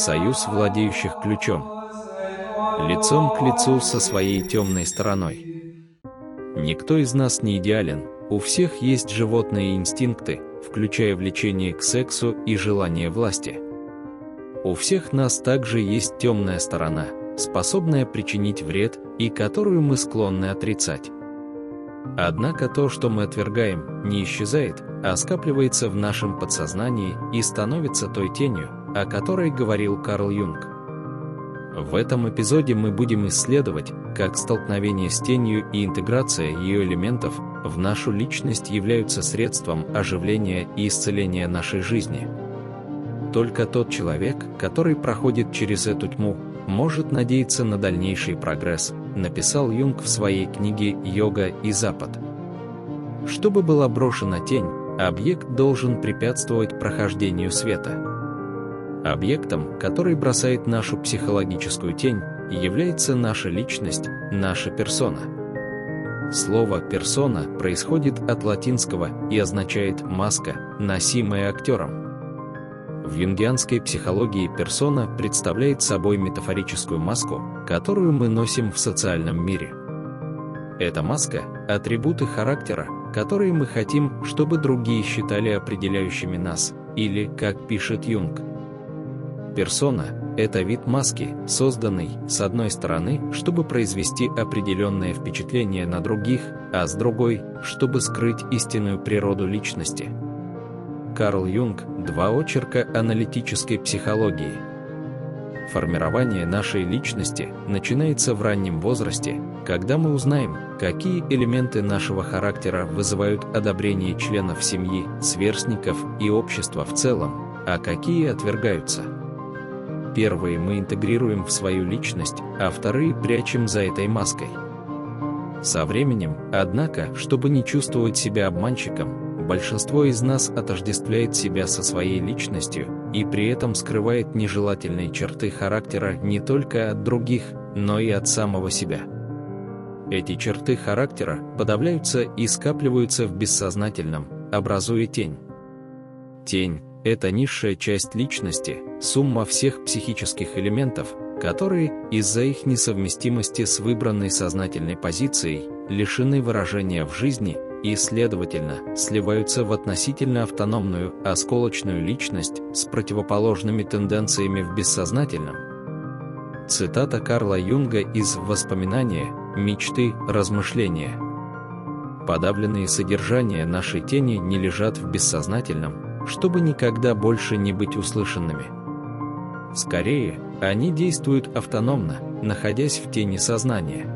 союз владеющих ключом. Лицом к лицу со своей темной стороной. Никто из нас не идеален, у всех есть животные инстинкты, включая влечение к сексу и желание власти. У всех нас также есть темная сторона, способная причинить вред и которую мы склонны отрицать. Однако то, что мы отвергаем, не исчезает, а скапливается в нашем подсознании и становится той тенью, о которой говорил Карл Юнг. В этом эпизоде мы будем исследовать, как столкновение с тенью и интеграция ее элементов в нашу личность являются средством оживления и исцеления нашей жизни. Только тот человек, который проходит через эту тьму, может надеяться на дальнейший прогресс, написал Юнг в своей книге «Йога и Запад». Чтобы была брошена тень, объект должен препятствовать прохождению света. Объектом, который бросает нашу психологическую тень, является наша личность, наша персона. Слово «персона» происходит от латинского и означает «маска», носимая актером. В юнгианской психологии персона представляет собой метафорическую маску, которую мы носим в социальном мире. Эта маска – атрибуты характера, которые мы хотим, чтобы другие считали определяющими нас, или, как пишет Юнг, Персона – это вид маски, созданный, с одной стороны, чтобы произвести определенное впечатление на других, а с другой, чтобы скрыть истинную природу личности. Карл Юнг – два очерка аналитической психологии. Формирование нашей личности начинается в раннем возрасте, когда мы узнаем, какие элементы нашего характера вызывают одобрение членов семьи, сверстников и общества в целом, а какие отвергаются. Первые мы интегрируем в свою личность, а вторые прячем за этой маской. Со временем, однако, чтобы не чувствовать себя обманщиком, большинство из нас отождествляет себя со своей личностью и при этом скрывает нежелательные черты характера не только от других, но и от самого себя. Эти черты характера подавляются и скапливаются в бессознательном, образуя тень. Тень – это низшая часть личности, сумма всех психических элементов, которые, из-за их несовместимости с выбранной сознательной позицией, лишены выражения в жизни и, следовательно, сливаются в относительно автономную, осколочную личность с противоположными тенденциями в бессознательном. Цитата Карла Юнга из «Воспоминания, мечты, размышления». Подавленные содержания нашей тени не лежат в бессознательном, чтобы никогда больше не быть услышанными. Скорее, они действуют автономно, находясь в тени сознания.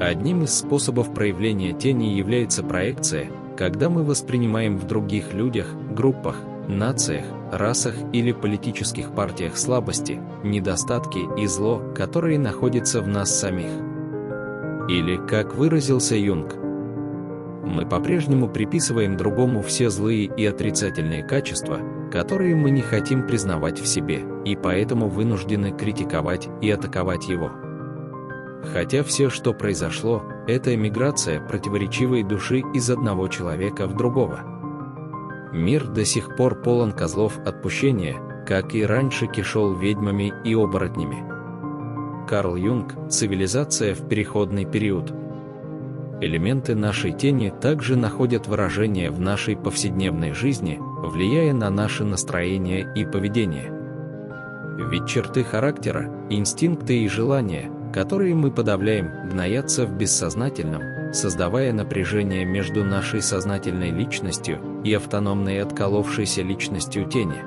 Одним из способов проявления тени является проекция, когда мы воспринимаем в других людях, группах, нациях, расах или политических партиях слабости, недостатки и зло, которые находятся в нас самих. Или, как выразился Юнг, мы по-прежнему приписываем другому все злые и отрицательные качества, которые мы не хотим признавать в себе, и поэтому вынуждены критиковать и атаковать его. Хотя все, что произошло, это эмиграция противоречивой души из одного человека в другого. Мир до сих пор полон козлов отпущения, как и раньше кишел ведьмами и оборотнями. Карл Юнг «Цивилизация в переходный период» Элементы нашей тени также находят выражение в нашей повседневной жизни, влияя на наше настроение и поведение. Ведь черты характера, инстинкты и желания, которые мы подавляем, гноятся в бессознательном, создавая напряжение между нашей сознательной личностью и автономной отколовшейся личностью тени.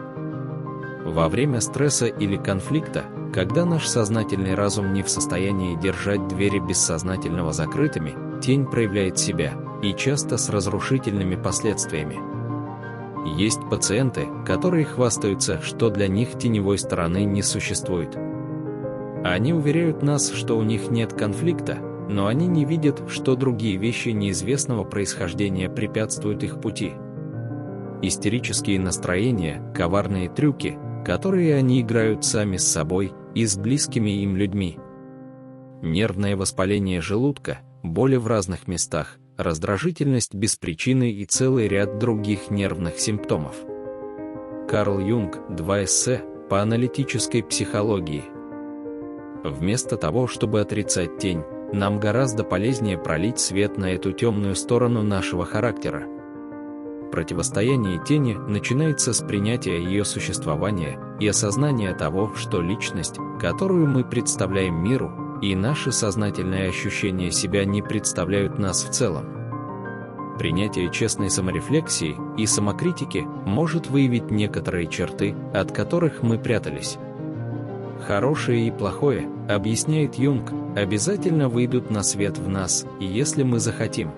Во время стресса или конфликта, когда наш сознательный разум не в состоянии держать двери бессознательного закрытыми, тень проявляет себя, и часто с разрушительными последствиями. Есть пациенты, которые хвастаются, что для них теневой стороны не существует. Они уверяют нас, что у них нет конфликта, но они не видят, что другие вещи неизвестного происхождения препятствуют их пути. Истерические настроения, коварные трюки, которые они играют сами с собой и с близкими им людьми. Нервное воспаление желудка – боли в разных местах, раздражительность без причины и целый ряд других нервных симптомов. Карл Юнг, два эссе, по аналитической психологии. Вместо того, чтобы отрицать тень, нам гораздо полезнее пролить свет на эту темную сторону нашего характера. Противостояние тени начинается с принятия ее существования и осознания того, что личность, которую мы представляем миру, и наши сознательные ощущения себя не представляют нас в целом. Принятие честной саморефлексии и самокритики может выявить некоторые черты, от которых мы прятались. Хорошее и плохое, объясняет Юнг, обязательно выйдут на свет в нас, если мы захотим.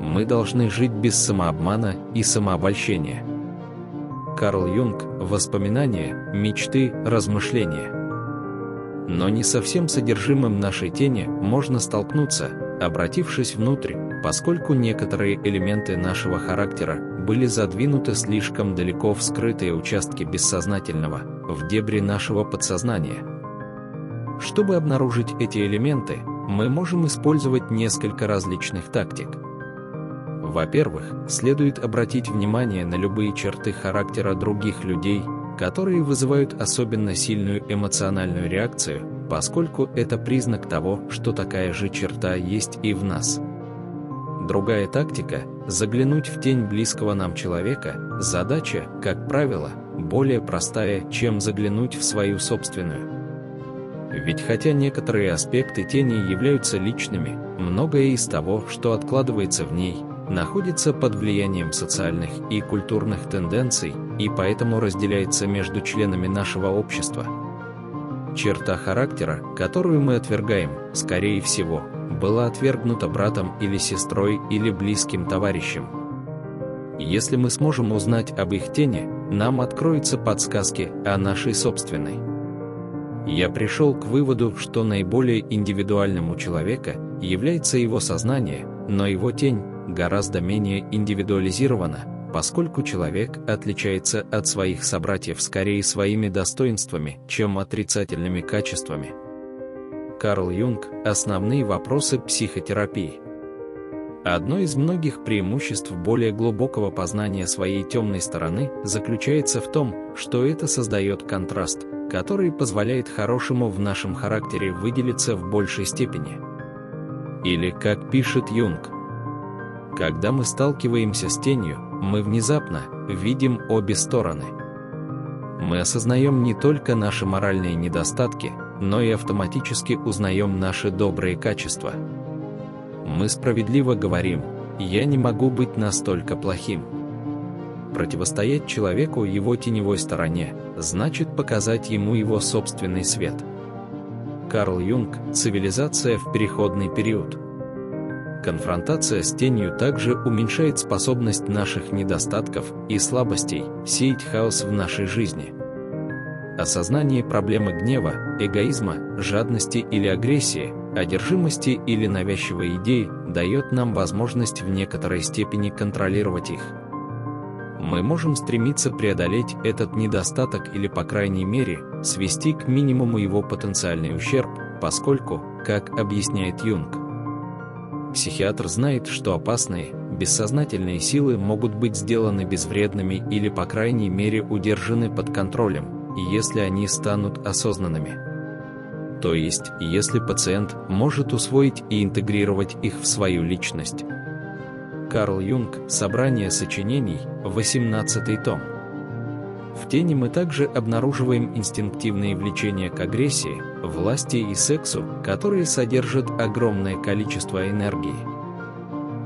Мы должны жить без самообмана и самообольщения. Карл Юнг «Воспоминания, мечты, размышления». Но не со всем содержимым нашей тени можно столкнуться, обратившись внутрь, поскольку некоторые элементы нашего характера были задвинуты слишком далеко в скрытые участки бессознательного, в дебри нашего подсознания. Чтобы обнаружить эти элементы, мы можем использовать несколько различных тактик. Во-первых, следует обратить внимание на любые черты характера других людей, которые вызывают особенно сильную эмоциональную реакцию, поскольку это признак того, что такая же черта есть и в нас. Другая тактика – заглянуть в тень близкого нам человека, задача, как правило, более простая, чем заглянуть в свою собственную. Ведь хотя некоторые аспекты тени являются личными, многое из того, что откладывается в ней, находится под влиянием социальных и культурных тенденций и поэтому разделяется между членами нашего общества. Черта характера, которую мы отвергаем, скорее всего, была отвергнута братом или сестрой или близким товарищем. Если мы сможем узнать об их тени, нам откроются подсказки о нашей собственной. Я пришел к выводу, что наиболее индивидуальным у человека является его сознание, но его тень гораздо менее индивидуализирована, поскольку человек отличается от своих собратьев скорее своими достоинствами, чем отрицательными качествами. Карл Юнг «Основные вопросы психотерапии». Одно из многих преимуществ более глубокого познания своей темной стороны заключается в том, что это создает контраст, который позволяет хорошему в нашем характере выделиться в большей степени. Или, как пишет Юнг, когда мы сталкиваемся с тенью, мы внезапно видим обе стороны. Мы осознаем не только наши моральные недостатки, но и автоматически узнаем наши добрые качества. Мы справедливо говорим «я не могу быть настолько плохим». Противостоять человеку его теневой стороне значит показать ему его собственный свет. Карл Юнг «Цивилизация в переходный период». Конфронтация с тенью также уменьшает способность наших недостатков и слабостей сеять хаос в нашей жизни – Осознание проблемы гнева, эгоизма, жадности или агрессии, одержимости или навязчивой идеи дает нам возможность в некоторой степени контролировать их. Мы можем стремиться преодолеть этот недостаток или, по крайней мере, свести к минимуму его потенциальный ущерб, поскольку, как объясняет Юнг, психиатр знает, что опасные, бессознательные силы могут быть сделаны безвредными или, по крайней мере, удержаны под контролем, если они станут осознанными. То есть, если пациент может усвоить и интегрировать их в свою личность. Карл Юнг «Собрание сочинений», 18 том. В тени мы также обнаруживаем инстинктивные влечения к агрессии, власти и сексу, которые содержат огромное количество энергии.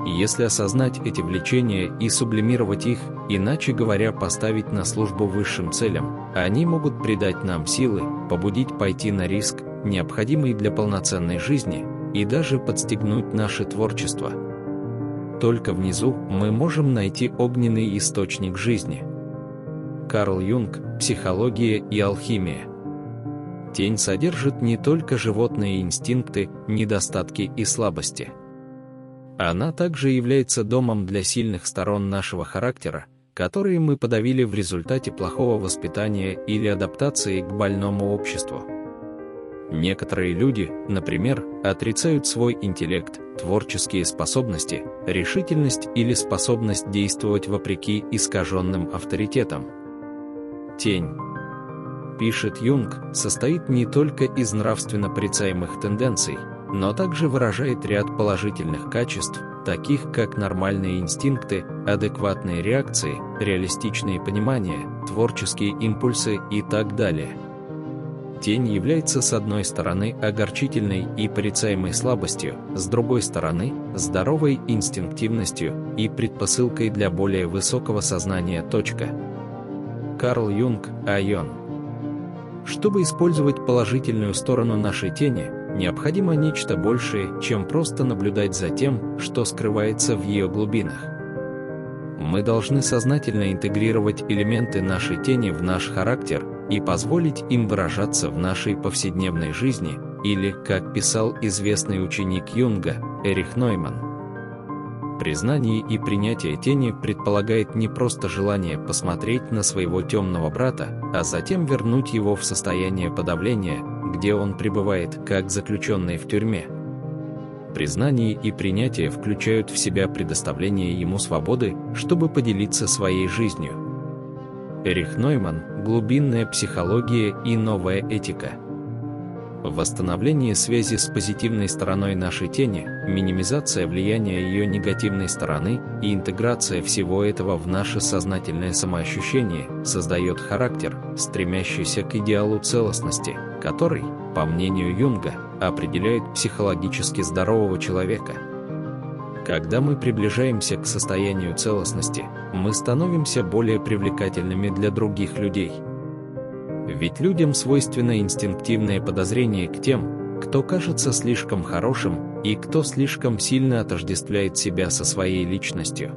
Если осознать эти влечения и сублимировать их, иначе говоря, поставить на службу высшим целям, они могут придать нам силы, побудить пойти на риск, необходимый для полноценной жизни, и даже подстегнуть наше творчество. Только внизу мы можем найти огненный источник жизни. Карл Юнг «Психология и алхимия» Тень содержит не только животные инстинкты, недостатки и слабости – она также является домом для сильных сторон нашего характера, которые мы подавили в результате плохого воспитания или адаптации к больному обществу. Некоторые люди, например, отрицают свой интеллект, творческие способности, решительность или способность действовать вопреки искаженным авторитетам. Тень. пишет Юнг, состоит не только из нравственно порицаемых тенденций, но также выражает ряд положительных качеств, таких как нормальные инстинкты, адекватные реакции, реалистичные понимания, творческие импульсы и так далее. Тень является с одной стороны огорчительной и порицаемой слабостью, с другой стороны – здоровой инстинктивностью и предпосылкой для более высокого сознания. Точка. Карл Юнг, Айон. Чтобы использовать положительную сторону нашей тени, необходимо нечто большее, чем просто наблюдать за тем, что скрывается в ее глубинах. Мы должны сознательно интегрировать элементы нашей тени в наш характер и позволить им выражаться в нашей повседневной жизни, или, как писал известный ученик Юнга, Эрих Нойман, Признание и принятие тени предполагает не просто желание посмотреть на своего темного брата, а затем вернуть его в состояние подавления, где он пребывает как заключенный в тюрьме. Признание и принятие включают в себя предоставление ему свободы, чтобы поделиться своей жизнью. Эрих Нойман «Глубинная психология и новая этика» Восстановление связи с позитивной стороной нашей тени, минимизация влияния ее негативной стороны и интеграция всего этого в наше сознательное самоощущение создает характер, стремящийся к идеалу целостности, который, по мнению Юнга, определяет психологически здорового человека. Когда мы приближаемся к состоянию целостности, мы становимся более привлекательными для других людей – ведь людям свойственно инстинктивное подозрение к тем, кто кажется слишком хорошим и кто слишком сильно отождествляет себя со своей личностью.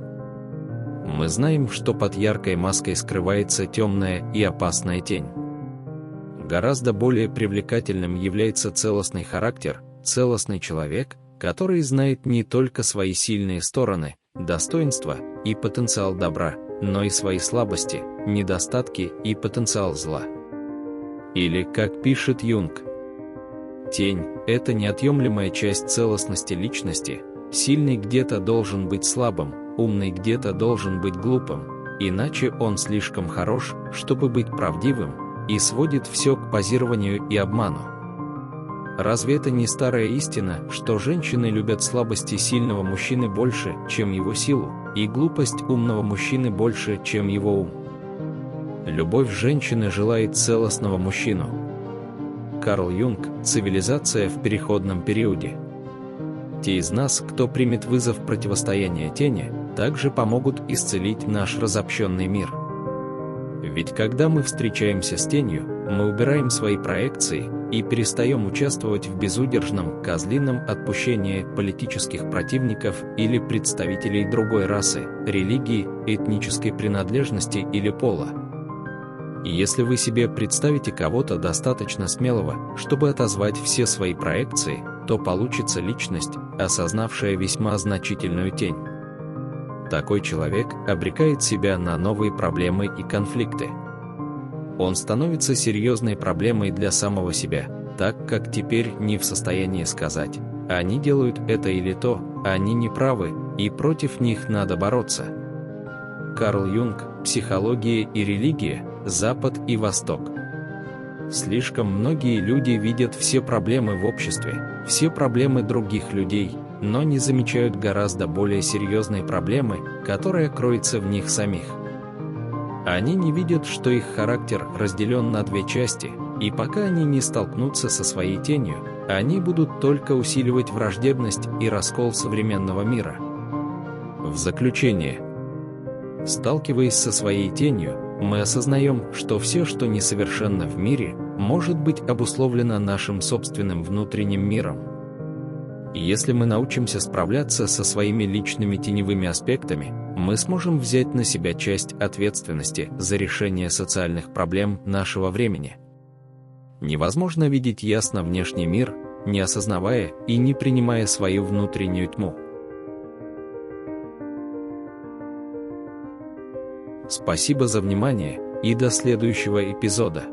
Мы знаем, что под яркой маской скрывается темная и опасная тень. Гораздо более привлекательным является целостный характер, целостный человек, который знает не только свои сильные стороны, достоинства и потенциал добра, но и свои слабости, недостатки и потенциал зла. Или, как пишет Юнг, тень – это неотъемлемая часть целостности личности, сильный где-то должен быть слабым, умный где-то должен быть глупым, иначе он слишком хорош, чтобы быть правдивым, и сводит все к позированию и обману. Разве это не старая истина, что женщины любят слабости сильного мужчины больше, чем его силу, и глупость умного мужчины больше, чем его ум? Любовь женщины желает целостного мужчину. Карл Юнг «Цивилизация в переходном периоде». Те из нас, кто примет вызов противостояния тени, также помогут исцелить наш разобщенный мир. Ведь когда мы встречаемся с тенью, мы убираем свои проекции и перестаем участвовать в безудержном, козлином отпущении политических противников или представителей другой расы, религии, этнической принадлежности или пола. И если вы себе представите кого-то достаточно смелого, чтобы отозвать все свои проекции, то получится личность, осознавшая весьма значительную тень. Такой человек обрекает себя на новые проблемы и конфликты. Он становится серьезной проблемой для самого себя, так как теперь не в состоянии сказать, они делают это или то, они не правы, и против них надо бороться. Карл Юнг «Психология и религия» Запад и Восток. Слишком многие люди видят все проблемы в обществе, все проблемы других людей, но не замечают гораздо более серьезной проблемы, которая кроется в них самих. Они не видят, что их характер разделен на две части, и пока они не столкнутся со своей тенью, они будут только усиливать враждебность и раскол современного мира. В заключение, сталкиваясь со своей тенью, мы осознаем, что все, что несовершенно в мире, может быть обусловлено нашим собственным внутренним миром. Если мы научимся справляться со своими личными теневыми аспектами, мы сможем взять на себя часть ответственности за решение социальных проблем нашего времени. Невозможно видеть ясно внешний мир, не осознавая и не принимая свою внутреннюю тьму. Спасибо за внимание и до следующего эпизода.